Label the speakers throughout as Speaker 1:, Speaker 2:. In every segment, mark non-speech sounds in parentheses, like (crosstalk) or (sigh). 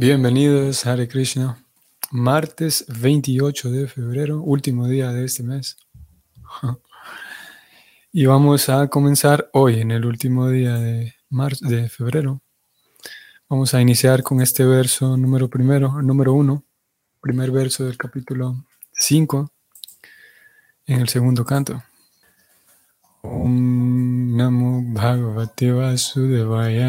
Speaker 1: Bienvenidos, Hare Krishna. Martes 28 de febrero, último día de este mes. (laughs) Y vamos a comenzar hoy, en el último día de, de febrero. Vamos a iniciar con este verso número primero, número uno, primer verso del capítulo 5, en el segundo canto. Om Namo Bhagavate Vasudevaya.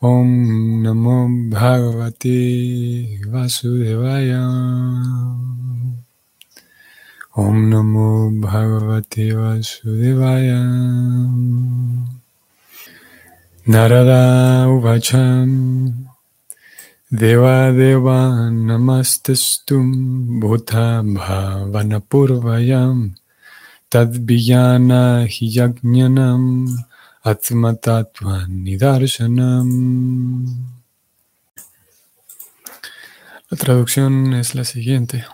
Speaker 1: Om Namo Bhagavate Vasudevaya. Om Namo Bhagavate Vasudevaya. Narada Uvacham Deva Deva Namastastum Bhuta Bhavanapurvayam Tadvijana Hiyajnanam Nidarshanam. La traducción es la siguiente.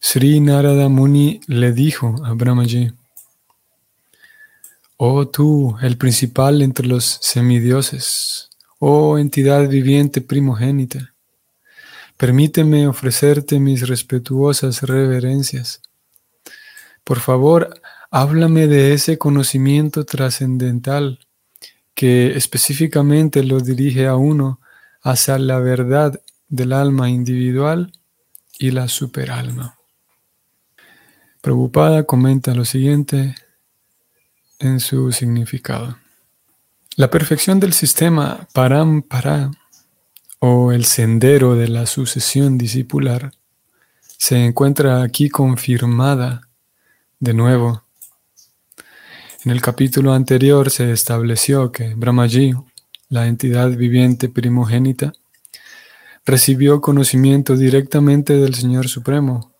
Speaker 1: Sri Narada Muni le dijo a Brahmaji, Oh tú, el principal entre los semidioses, oh entidad viviente primogénita, permíteme ofrecerte mis respetuosas reverencias. Por favor, Háblame de ese conocimiento trascendental que específicamente lo dirige a uno hacia la verdad del alma individual y la superalma. Preocupada comenta lo siguiente en su significado. La perfección del sistema Parampara o el sendero de la sucesión discipular se encuentra aquí confirmada de nuevo en el capítulo anterior se estableció que Brahmaji, la entidad viviente primogénita, recibió conocimiento directamente del Señor Supremo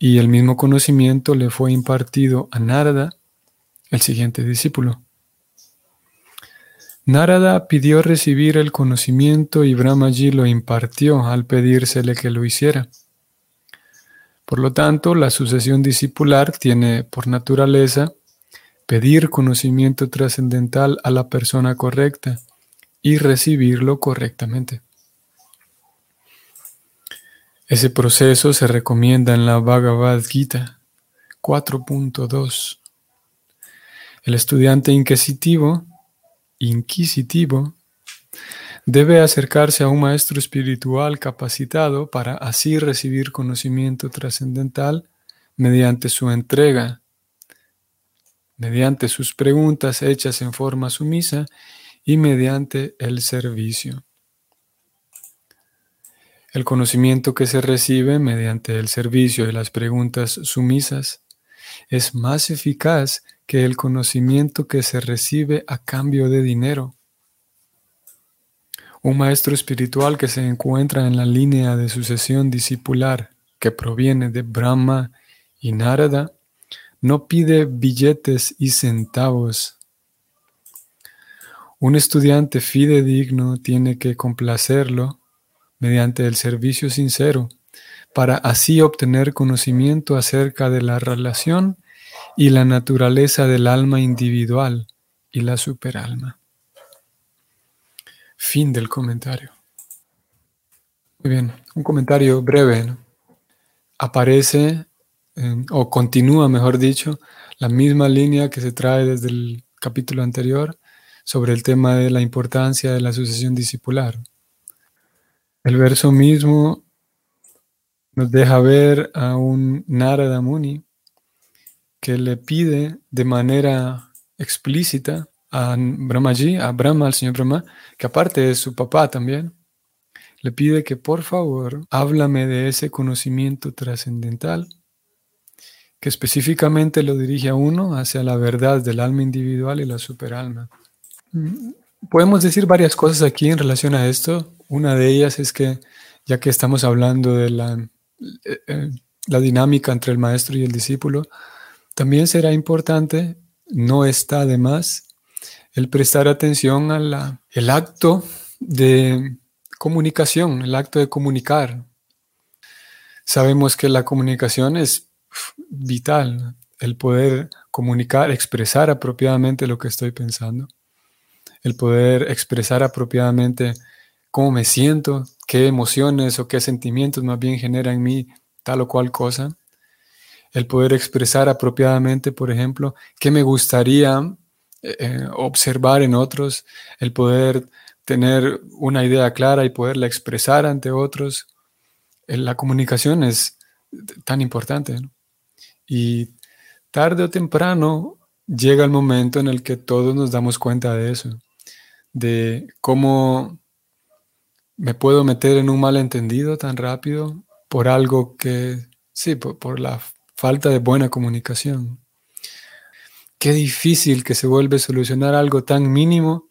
Speaker 1: y el mismo conocimiento le fue impartido a Narada, el siguiente discípulo. Narada pidió recibir el conocimiento y Brahmaji lo impartió al pedírsele que lo hiciera. Por lo tanto, la sucesión discipular tiene por naturaleza pedir conocimiento trascendental a la persona correcta y recibirlo correctamente. Ese proceso se recomienda en la Bhagavad Gita 4.2. El estudiante inquisitivo, inquisitivo debe acercarse a un maestro espiritual capacitado para así recibir conocimiento trascendental mediante su entrega mediante sus preguntas hechas en forma sumisa y mediante el servicio. El conocimiento que se recibe mediante el servicio y las preguntas sumisas es más eficaz que el conocimiento que se recibe a cambio de dinero. Un maestro espiritual que se encuentra en la línea de sucesión discipular que proviene de Brahma y Narada no pide billetes y centavos. Un estudiante fidedigno tiene que complacerlo mediante el servicio sincero para así obtener conocimiento acerca de la relación y la naturaleza del alma individual y la superalma. Fin del comentario. Muy bien, un comentario breve. Aparece o continúa, mejor dicho, la misma línea que se trae desde el capítulo anterior sobre el tema de la importancia de la sucesión discipular. El verso mismo nos deja ver a un Narada Muni que le pide de manera explícita a Brahmaji, a Brahma, al señor Brahma, que aparte es su papá también, le pide que por favor háblame de ese conocimiento trascendental que específicamente lo dirige a uno hacia la verdad del alma individual y la superalma. Mm, podemos decir varias cosas aquí en relación a esto. Una de ellas es que, ya que estamos hablando de la, eh, eh, la dinámica entre el maestro y el discípulo, también será importante, no está de más, el prestar atención al acto de comunicación, el acto de comunicar. Sabemos que la comunicación es vital el poder comunicar, expresar apropiadamente lo que estoy pensando. el poder expresar apropiadamente cómo me siento, qué emociones o qué sentimientos más bien genera en mí tal o cual cosa, el poder expresar apropiadamente, por ejemplo, qué me gustaría eh, eh, observar en otros, el poder tener una idea clara y poderla expresar ante otros. La comunicación es tan importante. Y tarde o temprano llega el momento en el que todos nos damos cuenta de eso, de cómo me puedo meter en un malentendido tan rápido por algo que, sí, por, la falta de buena comunicación. Qué difícil que se vuelve solucionar algo tan mínimo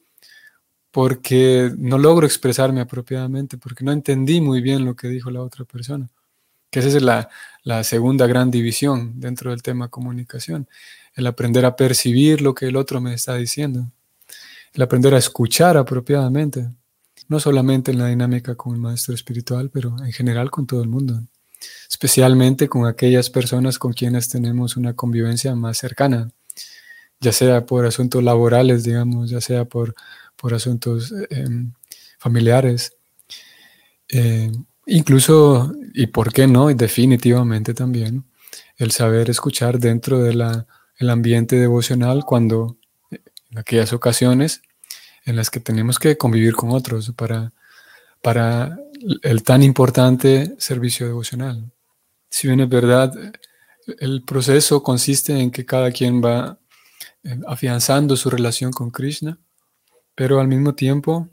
Speaker 1: porque no logro expresarme apropiadamente, porque no entendí muy bien lo que dijo la otra persona. Que esa es la, la segunda gran división dentro del tema comunicación, el aprender a percibir lo que el otro me está diciendo, el aprender a escuchar apropiadamente, no solamente en la dinámica con el maestro espiritual, pero en general con todo el mundo, especialmente con aquellas personas con quienes tenemos una convivencia más cercana, ya sea por asuntos laborales, digamos, ya sea por por asuntos em, familiares. Eh, incluso, y por qué no, definitivamente también, el saber escuchar dentro del ambiente devocional cuando, en aquellas ocasiones en las que tenemos que convivir con otros para, para el tan importante servicio devocional. Si bien es verdad, el proceso consiste en que cada quien va eh, afianzando su relación con Krishna, pero al mismo tiempo,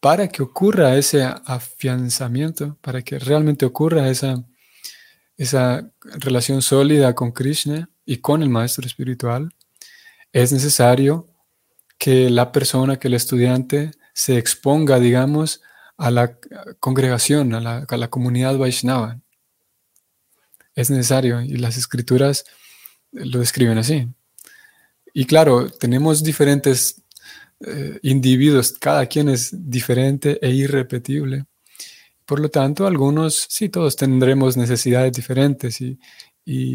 Speaker 1: para que ocurra ese afianzamiento, para que realmente ocurra esa, esa relación sólida con Krishna y con el maestro espiritual, es necesario que la persona, que el estudiante se exponga, digamos, a la congregación, a la, a la comunidad Vaishnava. Es necesario y las escrituras lo describen así. Y claro, tenemos diferentes eh, individuos, cada quien es diferente e irrepetible. Por lo tanto, algunos, sí, todos tendremos necesidades diferentes y,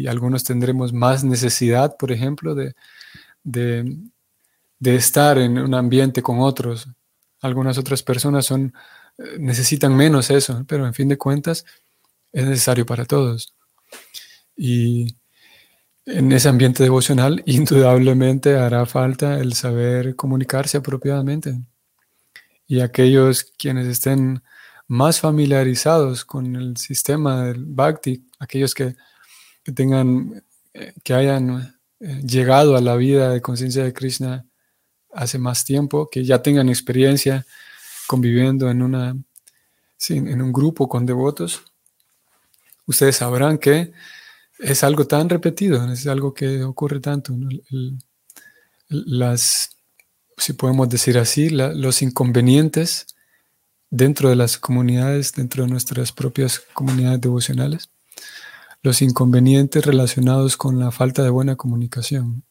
Speaker 1: algunos tendremos más necesidad, por ejemplo, de, de, estar en un ambiente con otros. Algunas otras personas son, eh, necesitan menos eso, pero en fin de cuentas es necesario para todos. Y en ese ambiente devocional, (laughs) indudablemente hará falta el saber comunicarse apropiadamente. Y aquellos quienes estén más familiarizados con el sistema del Bhakti, aquellos que, tengan, eh, que hayan eh, llegado a la vida de conciencia de Krishna hace más tiempo, que ya tengan experiencia conviviendo en, una, en un grupo con devotos, ustedes sabrán que es algo tan repetido, es algo que ocurre tanto. las, si podemos decir así, los inconvenientes dentro de las comunidades, dentro de nuestras propias comunidades devocionales, los inconvenientes relacionados con la falta de buena comunicación.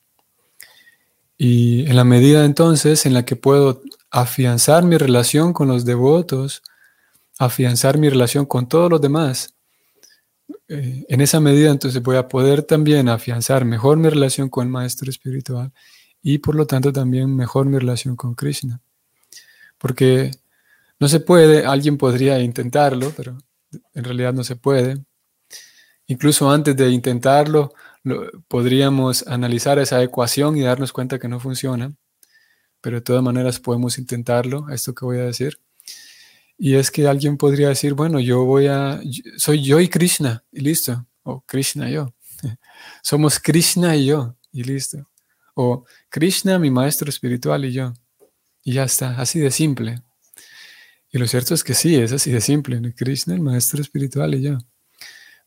Speaker 1: Y en la medida entonces en la que puedo afianzar mi relación con los devotos, afianzar mi relación con todos los demás, en esa medida entonces voy a poder también afianzar mejor mi relación con el maestro espiritual y por lo tanto también mejor mi relación con Krishna. Porque no se puede, alguien podría intentarlo, pero en realidad no se puede. Incluso antes de intentarlo, podríamos analizar esa ecuación y darnos cuenta que no funciona, pero de todas maneras podemos intentarlo, esto que voy a decir. Y es que alguien podría decir, bueno, yo voy a, soy yo y Krishna, y listo. O Krishna y yo. (laughs) Somos Krishna y yo, y listo. O Krishna, mi maestro espiritual y yo. Y ya está, así de simple. Y lo cierto es que sí, es así de simple. Krishna, el maestro espiritual y yo.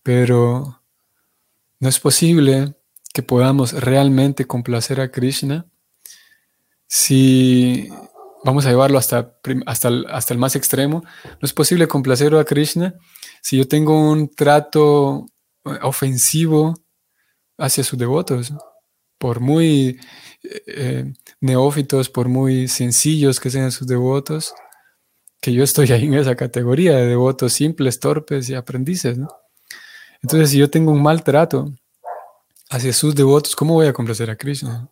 Speaker 1: Pero no es posible que podamos realmente complacer a Krishna si vamos a llevarlo hasta, hasta, el, hasta el más extremo, no es posible complacer a Krishna si yo tengo un trato eh, ofensivo hacia sus devotos, por muy eh, neófitos, por muy sencillos que sean sus devotos, que yo estoy ahí en esa categoría de devotos simples, torpes y aprendices. Entonces, si yo tengo un mal trato hacia sus devotos, ¿cómo voy a complacer a Krishna?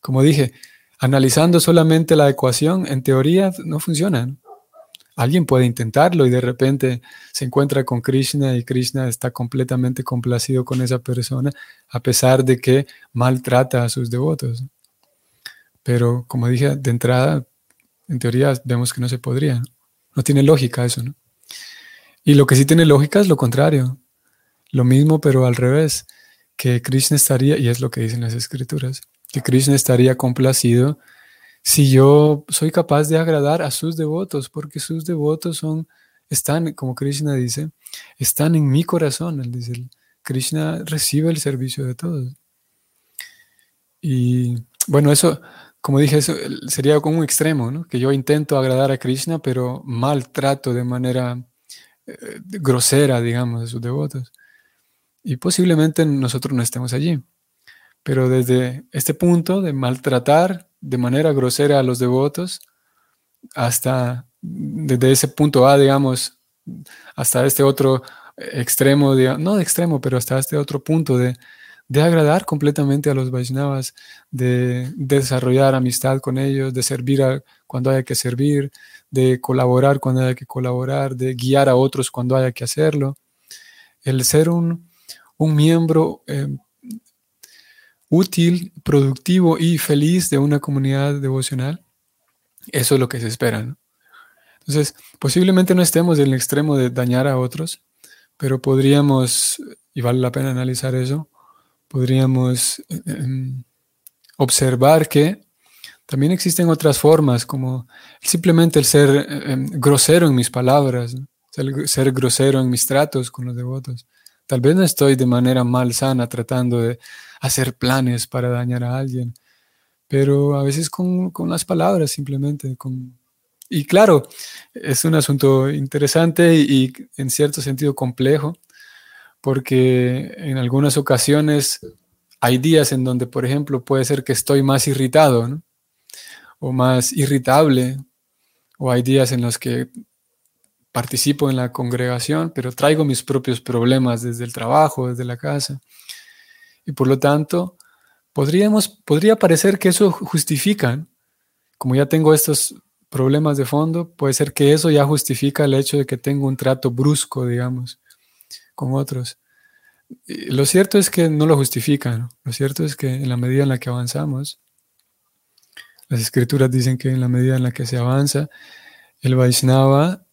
Speaker 1: Como dije, analizando solamente la ecuación, en teoría no funciona. Alguien puede intentarlo y de repente se encuentra con Krishna y Krishna está completamente complacido con esa persona, a pesar de que maltrata a sus devotos. Pero como dije de entrada, en teoría vemos que no se podría. No tiene lógica eso, ¿no? Y lo que sí tiene lógica es lo contrario. Lo mismo, pero al revés, que Krishna estaría, y es lo que dicen las escrituras, que Krishna estaría complacido si yo soy capaz de agradar a sus devotos, porque sus devotos son, están, como Krishna dice, están en mi corazón. Él dice, Krishna recibe el servicio de todos. Y bueno, eso, como dije, eso sería como un extremo, ¿no? que yo intento agradar a Krishna, pero maltrato de manera eh, grosera, digamos, a sus devotos. Y posiblemente nosotros no estemos allí. Pero desde este punto de maltratar de manera grosera a los devotos, hasta desde ese punto A, digamos, hasta este otro extremo, no de extremo, pero hasta este otro punto de, agradar completamente a los Vaishnavas, de, desarrollar amistad con ellos, de servir cuando haya que servir, de colaborar cuando haya que colaborar, de guiar a otros cuando haya que hacerlo. El ser un, miembro eh, útil, productivo y feliz de una comunidad devocional, eso es lo que se espera. Entonces, posiblemente no estemos en el extremo de dañar a otros, pero podríamos, y vale la pena analizar eso, podríamos em, observar que también existen otras formas, como simplemente el ser em, grosero en mis palabras, ser grosero en mis tratos con los devotos. Tal vez no estoy de manera malsana tratando de hacer planes para dañar a alguien, pero a veces con, las palabras simplemente. Con... Y claro, es un asunto interesante y, en cierto sentido complejo, porque en algunas ocasiones hay días en donde, por ejemplo, puede ser que estoy más irritado o más irritable, o hay días en los que participo en la congregación, pero traigo mis propios problemas desde el trabajo, desde la casa. Y por lo tanto, podría parecer que eso justifica, como ya tengo estos problemas de fondo, puede ser que eso ya justifica el hecho de que tengo un trato brusco, digamos, con otros. lo cierto es que no lo justifica, Lo cierto es que en la medida en la que avanzamos, las escrituras dicen que en la medida en la que se avanza, el Vaishnava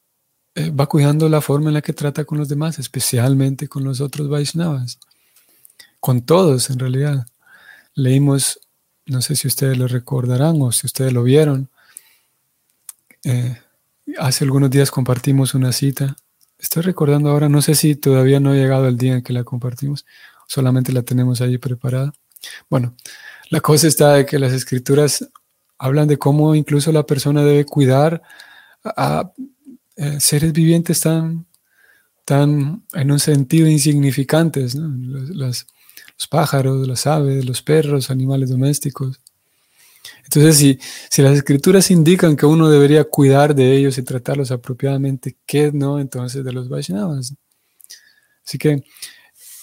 Speaker 1: eh, va cuidando la forma en la que trata con los demás, especialmente con los otros Vaishnavas con todos en realidad. Leímos, no sé si ustedes lo recordarán o si ustedes lo vieron, eh, hace algunos días compartimos una cita. Estoy recordando ahora, no sé si todavía no ha llegado el día en que la compartimos, solamente la tenemos ahí preparada. Bueno, la cosa está de que las escrituras hablan de cómo incluso la persona debe cuidar a, eh, seres vivientes tan, tan, en un sentido, insignificantes, ¿no? las, los pájaros, las aves, los perros, animales domésticos. Entonces, si, si las escrituras indican que uno debería cuidar de ellos y tratarlos apropiadamente, ¿qué no entonces de los Vaishnavas? Así que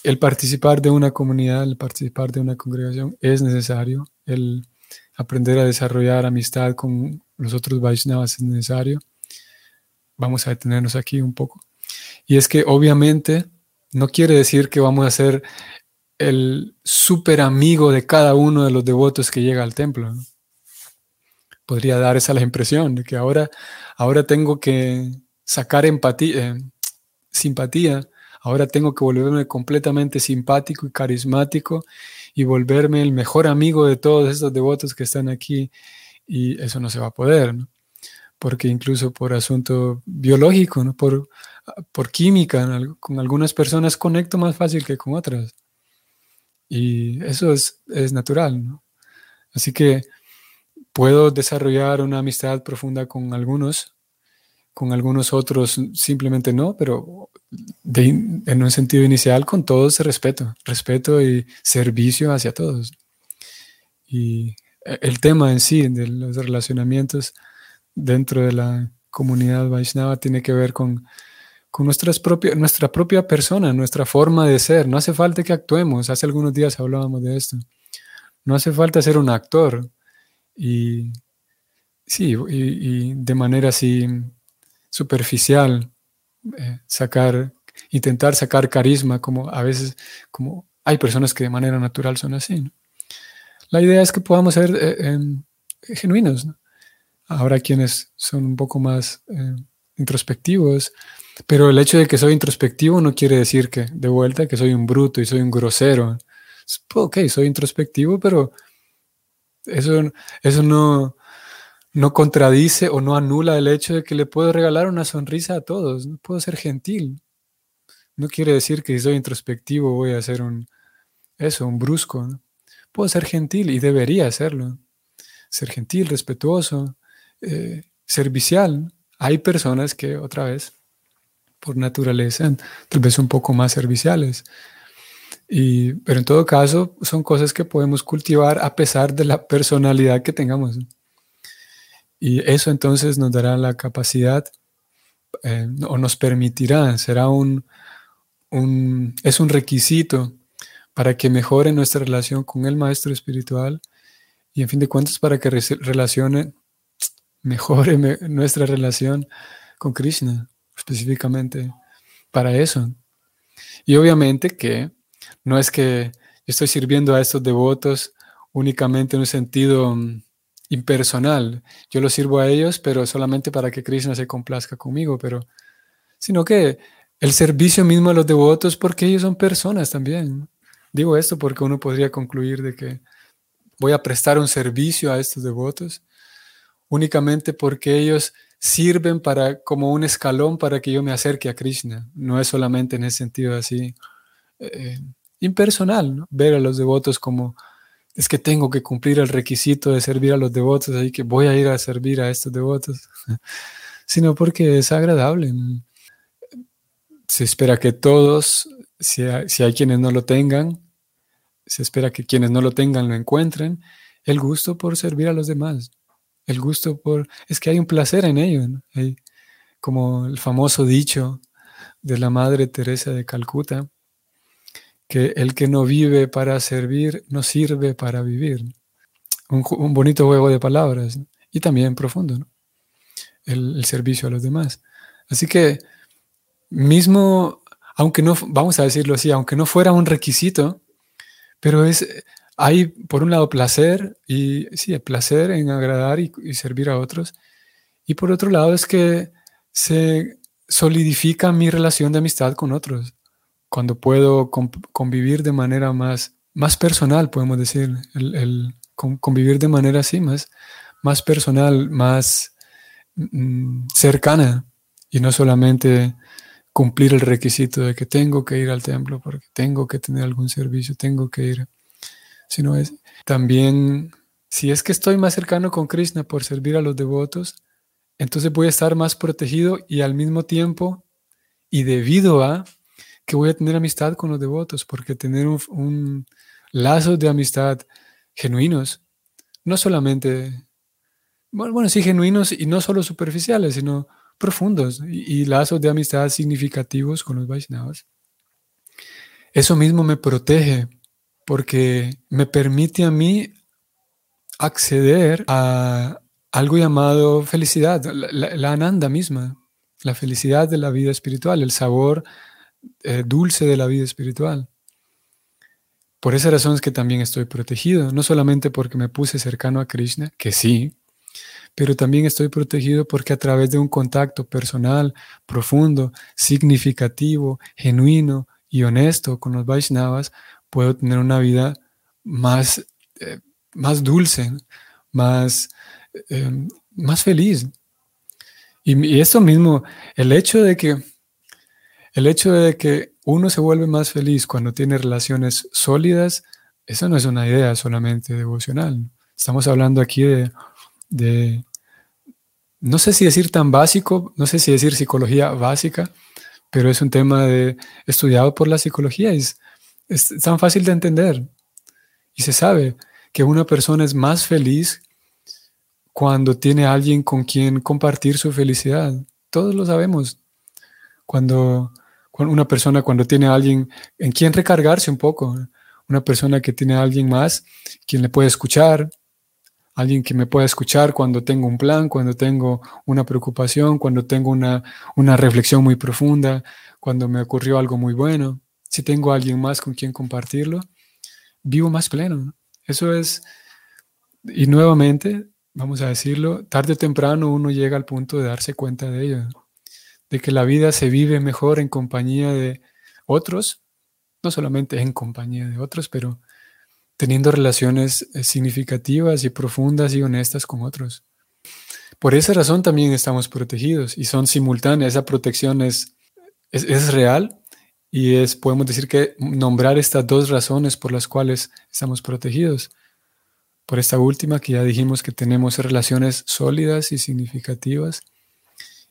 Speaker 1: el participar de una comunidad, el participar de una congregación es necesario, el aprender a desarrollar amistad con los otros Vaishnavas es necesario. Vamos a detenernos aquí un poco. Y es que obviamente no quiere decir que vamos a ser el súper amigo de cada uno de los devotos que llega al templo. Podría dar esa la impresión de que ahora, ahora tengo que sacar empatía, eh, simpatía, ahora tengo que volverme completamente simpático y carismático y volverme el mejor amigo de todos estos devotos que están aquí. Y eso no se va a poder, porque incluso por asunto biológico, ¿no? por, por química, con algunas personas conecto más fácil que con otras. Y eso es, natural, ¿no? Así que puedo desarrollar una amistad profunda con algunos, con algunos otros simplemente no, pero en un sentido inicial con todos respeto, respeto y servicio hacia todos. Y el tema en sí de los relacionamientos dentro de la comunidad Vaishnava tiene que ver con con nuestras propias, nuestra propia persona, nuestra forma de ser. No hace falta que actuemos. Hace algunos días hablábamos de esto. No hace falta ser un actor. y sí, y, de manera así superficial eh, sacar, intentar sacar carisma, como a veces, como hay personas que de manera natural son así. La idea es que podamos ser eh, em, genuinos. Ahora quienes son un poco más eh, introspectivos, pero el hecho de que soy introspectivo no quiere decir que, de vuelta, que soy un bruto y soy un grosero. Ok, soy introspectivo, pero eso, eso no, no contradice o no anula el hecho de que le puedo regalar una sonrisa a todos. No puedo ser gentil. No quiere decir que si soy introspectivo voy a ser un, eso, un brusco. Puedo ser gentil y debería hacerlo. Ser gentil, respetuoso, eh, servicial. Hay personas que, otra vez, por naturaleza, tal vez un poco más serviciales. Y, pero en todo caso, son cosas que podemos cultivar a pesar de la personalidad que tengamos. Y eso entonces nos dará la capacidad eh, o nos permitirá, será un, un, es un requisito para que mejore nuestra relación con el Maestro Espiritual y en fin de cuentas para que relacione, (tsk) mejore nuestra relación con Krishna, específicamente para eso. Y obviamente que no es que estoy sirviendo a estos devotos únicamente en un sentido mm, impersonal. Yo los sirvo a ellos, pero solamente para que Krishna se complazca conmigo, pero sino que el servicio mismo a los devotos, porque ellos son personas también. Digo esto porque uno podría concluir de que voy a prestar un servicio a estos devotos únicamente porque ellos sirven para como un escalón para que yo me acerque a Krishna. No es solamente en ese sentido así eh, impersonal, ver a los devotos como es que tengo que cumplir el requisito de servir a los devotos, así que voy a ir a servir a estos devotos, (laughs) sino porque es agradable. Se espera que todos si hay, quienes no lo tengan, se espera que quienes no lo tengan lo encuentren, el gusto por servir a los demás, el gusto por... Es que hay un placer en ello, como el famoso dicho de la Madre Teresa de Calcuta, que el que no vive para servir no sirve para vivir. Un, bonito juego de palabras y también profundo, el, el servicio a los demás. Así que mismo aunque no, vamos a decirlo así, aunque no fuera un requisito, pero es, hay por un lado placer y sí, el placer en agradar y, servir a otros. Y por otro lado es que se solidifica mi relación de amistad con otros. Cuando puedo convivir de manera más, más personal, podemos decir, el, convivir de manera así, más, más personal, más mm, cercana y no solamente cumplir el requisito de que tengo que ir al templo porque tengo que tener algún servicio, tengo que ir, sino es también, si es que estoy más cercano con Krishna por servir a los devotos, entonces voy a estar más protegido y al mismo tiempo, y debido a que voy a tener amistad con los devotos, porque tener un, un lazo de amistad genuinos, no solamente, bueno, sí, genuinos y no solo superficiales, sino profundos y, lazos de amistad significativos con los Vaishnavas. Eso mismo me protege porque me permite a mí acceder a algo llamado felicidad, la, ananda misma, la felicidad de la vida espiritual, el sabor eh, dulce de la vida espiritual. Por esa razón es que también estoy protegido, no solamente porque me puse cercano a Krishna, que sí, pero también estoy protegido porque a través de un contacto personal, profundo, significativo, genuino y honesto con los Vaishnavas, puedo tener una vida más, eh, más dulce, más, em, más feliz. Y, esto mismo, el hecho de que el hecho de que uno se vuelve más feliz cuando tiene relaciones sólidas, eso no es una idea solamente devocional. Estamos hablando aquí de de, no sé si decir tan básico, no sé si decir psicología básica, pero es un tema de, estudiado por la psicología, es, es tan fácil de entender. Y se sabe que una persona es más feliz cuando tiene alguien con quien compartir su felicidad. Todos lo sabemos. Cuando, cuando, una persona cuando tiene alguien en quien recargarse un poco, una persona que tiene a alguien más, quien le puede escuchar, alguien que me pueda escuchar cuando tengo un plan, cuando tengo una preocupación, cuando tengo una, una reflexión muy profunda, cuando me ocurrió algo muy bueno. Si tengo alguien más con quien compartirlo, vivo más pleno. Eso es, y nuevamente, vamos a decirlo, tarde o temprano uno llega al punto de darse cuenta de ello, de que la vida se vive mejor en compañía de otros, no solamente en compañía de otros, pero teniendo relaciones eh, significativas y profundas y honestas con otros. Por esa razón también estamos protegidos y son simultáneas. Esa protección es, es, real y es, podemos decir que nombrar estas dos razones por las cuales estamos protegidos. Por esta última que ya dijimos que tenemos relaciones sólidas y significativas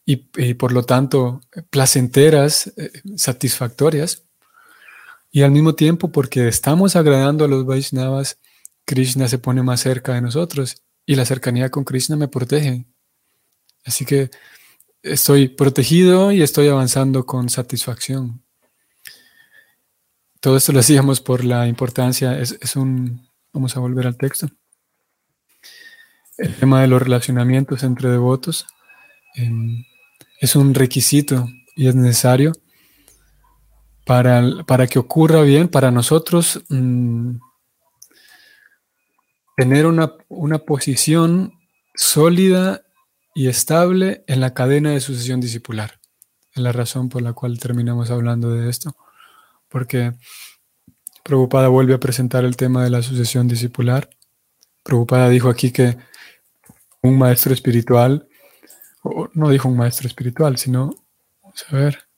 Speaker 1: y, por lo tanto placenteras, eh, satisfactorias. Y al mismo tiempo, porque estamos agradando a los Vaishnavas, Krishna se pone más cerca de nosotros y la cercanía con Krishna me protege. Así que estoy protegido y estoy avanzando con satisfacción. Todo esto lo hacíamos por la importancia, es, un, vamos a volver al texto, el tema de los relacionamientos entre devotos em, es un requisito y es necesario para, que ocurra bien, para nosotros mm, tener una, una, posición sólida y estable en la cadena de sucesión discipular. Es la razón por la cual terminamos hablando de esto. Porque Prabhupada vuelve a presentar el tema de la sucesión discipular. Prabhupada dijo aquí que un maestro espiritual, no dijo un maestro espiritual, sino, vamos a ver,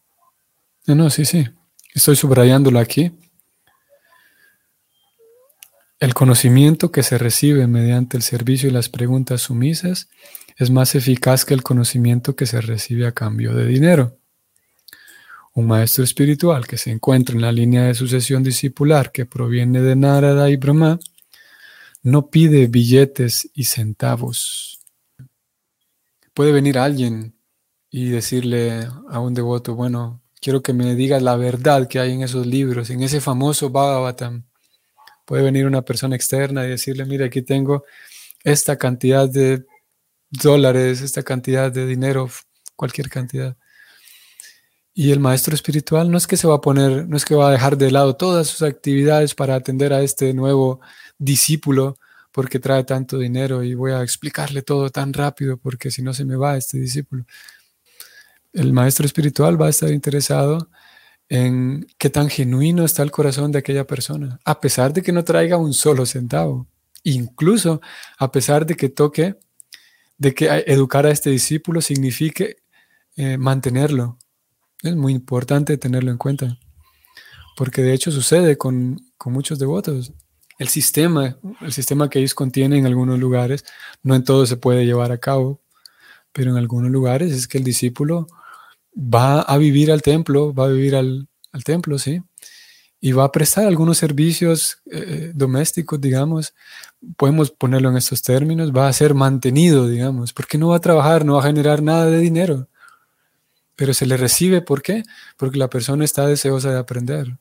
Speaker 1: no, no, sí, sí, Estoy subrayándolo aquí. El conocimiento que se recibe mediante el servicio y las preguntas sumisas es más eficaz que el conocimiento que se recibe a cambio de dinero. Un maestro espiritual que se encuentra en la línea de sucesión discipular que proviene de Narada y Brahma no pide billetes y centavos. Puede venir alguien y decirle a un devoto, bueno, Quiero que me digas la verdad que hay en esos libros, en ese famoso Bhagavatam. Puede venir una persona externa y decirle, mira, aquí tengo esta cantidad de dólares, esta cantidad de dinero, cualquier cantidad. Y el maestro espiritual no es que se va a poner, no es que va a dejar de lado todas sus actividades para atender a este nuevo discípulo porque trae tanto dinero y voy a explicarle todo tan rápido porque si no se me va este discípulo el maestro espiritual va a estar interesado en qué tan genuino está el corazón de aquella persona, a pesar de que no traiga un solo centavo, incluso a pesar de que toque, de que educar a este discípulo signifique eh, mantenerlo. Es muy importante tenerlo en cuenta, porque de hecho sucede con, con muchos devotos. El sistema, el sistema que ellos contienen en algunos lugares, no en todo se puede llevar a cabo, pero en algunos lugares es que el discípulo va a vivir al templo, va a vivir al, templo, ¿sí? Y va a prestar algunos servicios eh, domésticos, digamos, podemos ponerlo en estos términos, va a ser mantenido, digamos, porque no va a trabajar, no va a generar nada de dinero, pero se le recibe, ¿por qué? Porque la persona está deseosa de aprender.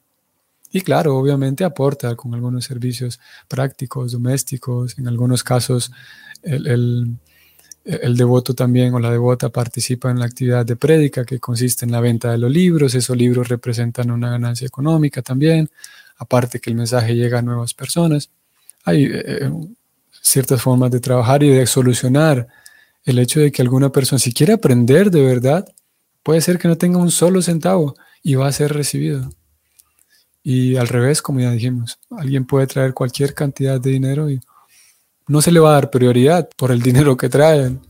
Speaker 1: Y claro, obviamente aporta con algunos servicios prácticos, domésticos, en algunos casos el devoto también o la devota participa en la actividad de prédica que consiste en la venta de los libros. Esos libros representan una ganancia económica también, aparte que el mensaje llega a nuevas personas. Hay eh, eh, ciertas formas de trabajar y de solucionar el hecho de que alguna persona, si quiere aprender de verdad, puede ser que no tenga un solo centavo y va a ser recibido. Y al revés, como ya dijimos, alguien puede traer cualquier cantidad de dinero y no se le va a dar prioridad por el (laughs) dinero que traen.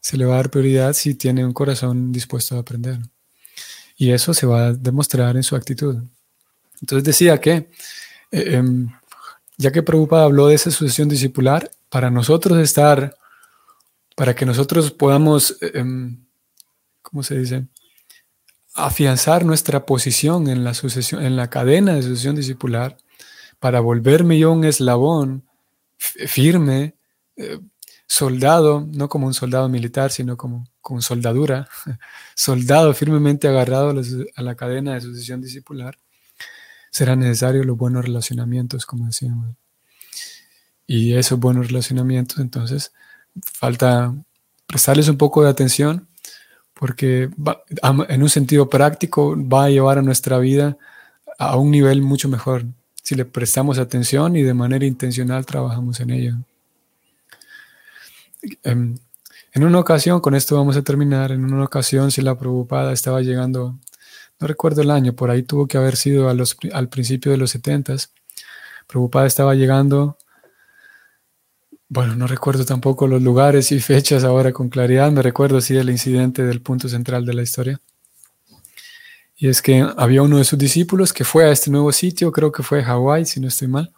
Speaker 1: Se le va a dar prioridad si tiene un corazón dispuesto a aprender. Y eso se va a demostrar en su actitud. Entonces decía que, eh, em, ya que Prabhupada habló de esa sucesión discipular, para nosotros estar, para que nosotros podamos, eh, em, ¿cómo se dice? Afianzar nuestra posición en la, sucesión, en la cadena de sucesión discipular, para volverme yo un eslabón firme, eh, soldado, no como un soldado militar, sino como con soldadura, (laughs) soldado firmemente agarrado a la, cadena de sucesión discipular, será necesario los buenos relacionamientos, como decíamos. y esos buenos relacionamientos. Entonces, falta prestarles un poco de atención porque en un sentido práctico va a llevar a nuestra vida a un nivel mucho mejor si le prestamos atención y de manera intencional trabajamos en ello. Em, en, una ocasión, con esto vamos a terminar, en una ocasión si la preocupada estaba llegando, no recuerdo el año, por ahí tuvo que haber sido al principio de los 70 Preocupada estaba llegando bueno, no recuerdo tampoco los lugares y fechas ahora con claridad, me recuerdo sí el incidente del punto central de la historia. Y es que había uno de sus discípulos que fue a este nuevo sitio, creo que fue Hawái, si no estoy mal.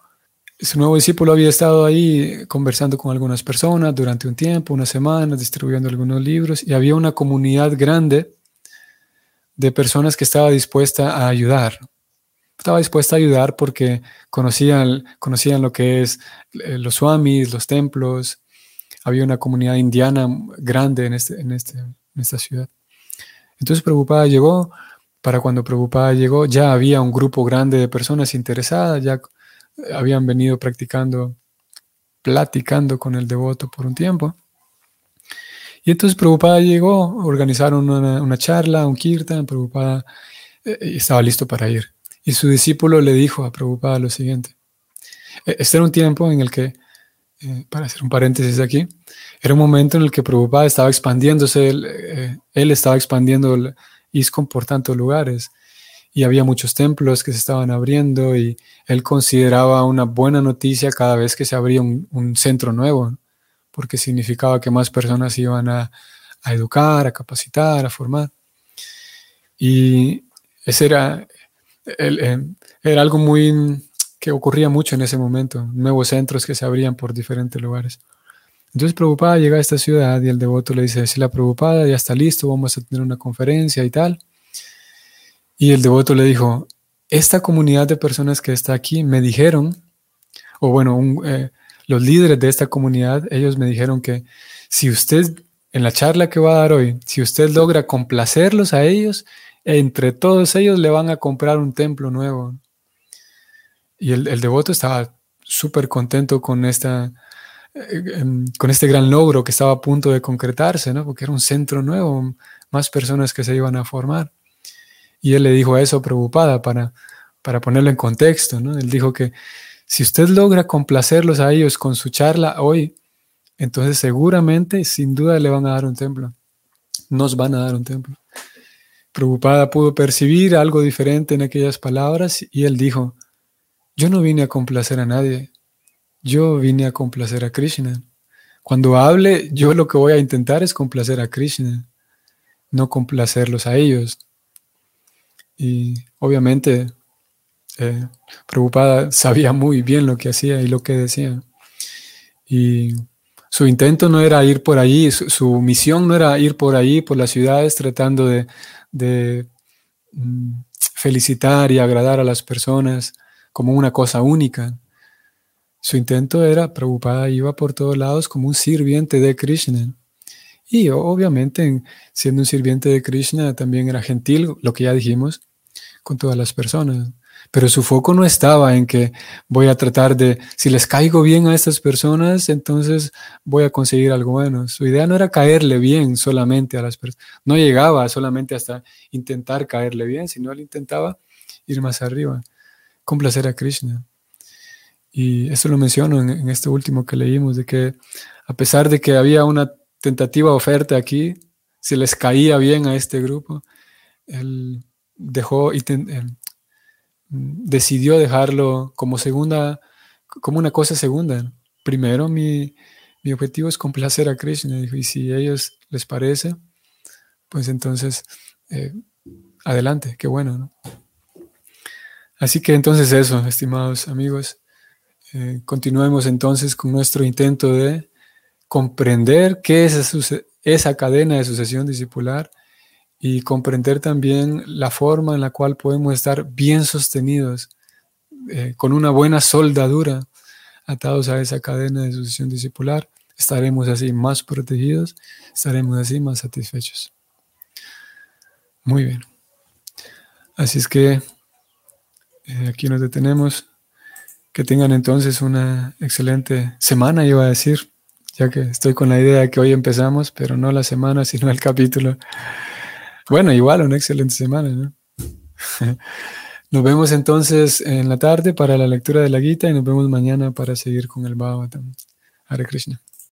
Speaker 1: Su nuevo discípulo había estado ahí conversando con algunas personas durante un tiempo, unas semanas, distribuyendo algunos libros, y había una comunidad grande de personas que estaba dispuesta a ayudar, estaba dispuesta a ayudar porque conocían, conocían lo que es eh, los swamis, los templos. Había una comunidad indiana grande en, este, en, este, en esta ciudad. Entonces Preocupada llegó, para cuando Preocupada llegó ya había un grupo grande de personas interesadas, ya habían venido practicando, platicando con el devoto por un tiempo. Y entonces Preocupada llegó, organizaron una, charla, un kirtan, Preocupada eh, estaba listo para ir. Y su discípulo le dijo a Prabhupada lo siguiente. E, este era un tiempo en el que, eh, para hacer un paréntesis aquí, era un momento en el que Prabhupada estaba expandiéndose, él, eh, estaba expandiendo el por tantos lugares y había muchos templos que se estaban abriendo y él consideraba una buena noticia cada vez que se abría un, centro nuevo, porque significaba que más personas iban a, a educar, a capacitar, a formar. Y ese era, eh, era algo muy que ocurría mucho en ese momento, nuevos centros que se abrían por diferentes lugares. Entonces Preocupada llega a esta ciudad y el devoto le dice, si la Preocupada ya está listo, vamos a tener una conferencia y tal. Y el devoto le dijo, esta comunidad de personas que está aquí me dijeron, o bueno, eh, los líderes de esta comunidad, ellos me dijeron que si usted, en la charla que va a dar hoy, si usted logra complacerlos a ellos, entre todos ellos le van a comprar un templo nuevo. Y el, devoto estaba súper contento con, esta, eh, em, con este gran logro que estaba a punto de concretarse, ¿no? porque era un centro nuevo, más personas que se iban a formar. Y él le dijo a eso preocupada para, para ponerlo en contexto. ¿no? Él dijo que si usted logra complacerlos a ellos con su charla hoy, entonces seguramente, sin duda, le van a dar un templo. Nos van a dar un templo. Preocupada pudo percibir algo diferente en aquellas palabras y él dijo, yo no vine a complacer a nadie, yo vine a complacer a Krishna. Cuando hable, yo lo que voy a intentar es complacer a Krishna, no complacerlos a ellos. Y obviamente, eh, Preocupada sabía muy bien lo que hacía y lo que decía. Y su intento no era ir por allí, su, misión no era ir por allí, por las ciudades, tratando de, de mm, felicitar y agradar a las personas como una cosa única. Su intento era, preocupada, iba por todos lados como un sirviente de Krishna. Y obviamente, siendo un sirviente de Krishna, también era gentil, lo que ya dijimos, con todas las personas. Pero su foco no estaba en que voy a tratar de, si les caigo bien a estas personas, entonces voy a conseguir algo bueno. Su idea no era caerle bien solamente a las personas. No llegaba solamente hasta intentar caerle bien, sino él intentaba ir más arriba, complacer a Krishna. Y eso lo menciono en, este último que leímos, de que a pesar de que había una tentativa oferta aquí, si les caía bien a este grupo, él dejó, decidió dejarlo como segunda, como una cosa segunda. Primero mi, objetivo es complacer a Krishna. Y si a ellos les parece, pues entonces, eh, adelante, qué bueno. Así que entonces eso, estimados amigos, eh, continuemos entonces con nuestro intento de comprender qué es esa, esa cadena de sucesión discipular y comprender también la forma en la cual podemos estar bien sostenidos, eh, con una buena soldadura, atados a esa cadena de sucesión discipular, estaremos así más protegidos, estaremos así más satisfechos. Muy bien. Así es que eh, aquí nos detenemos Que tengan entonces una excelente semana, iba a decir, ya que estoy con la idea de que hoy empezamos, pero no la semana, sino el capítulo. Bueno, igual, una excelente semana, ¿no? (laughs) Nos vemos entonces en la tarde para la lectura de la Gita y nos vemos mañana para seguir con el Bhagavatam. Hare Krishna.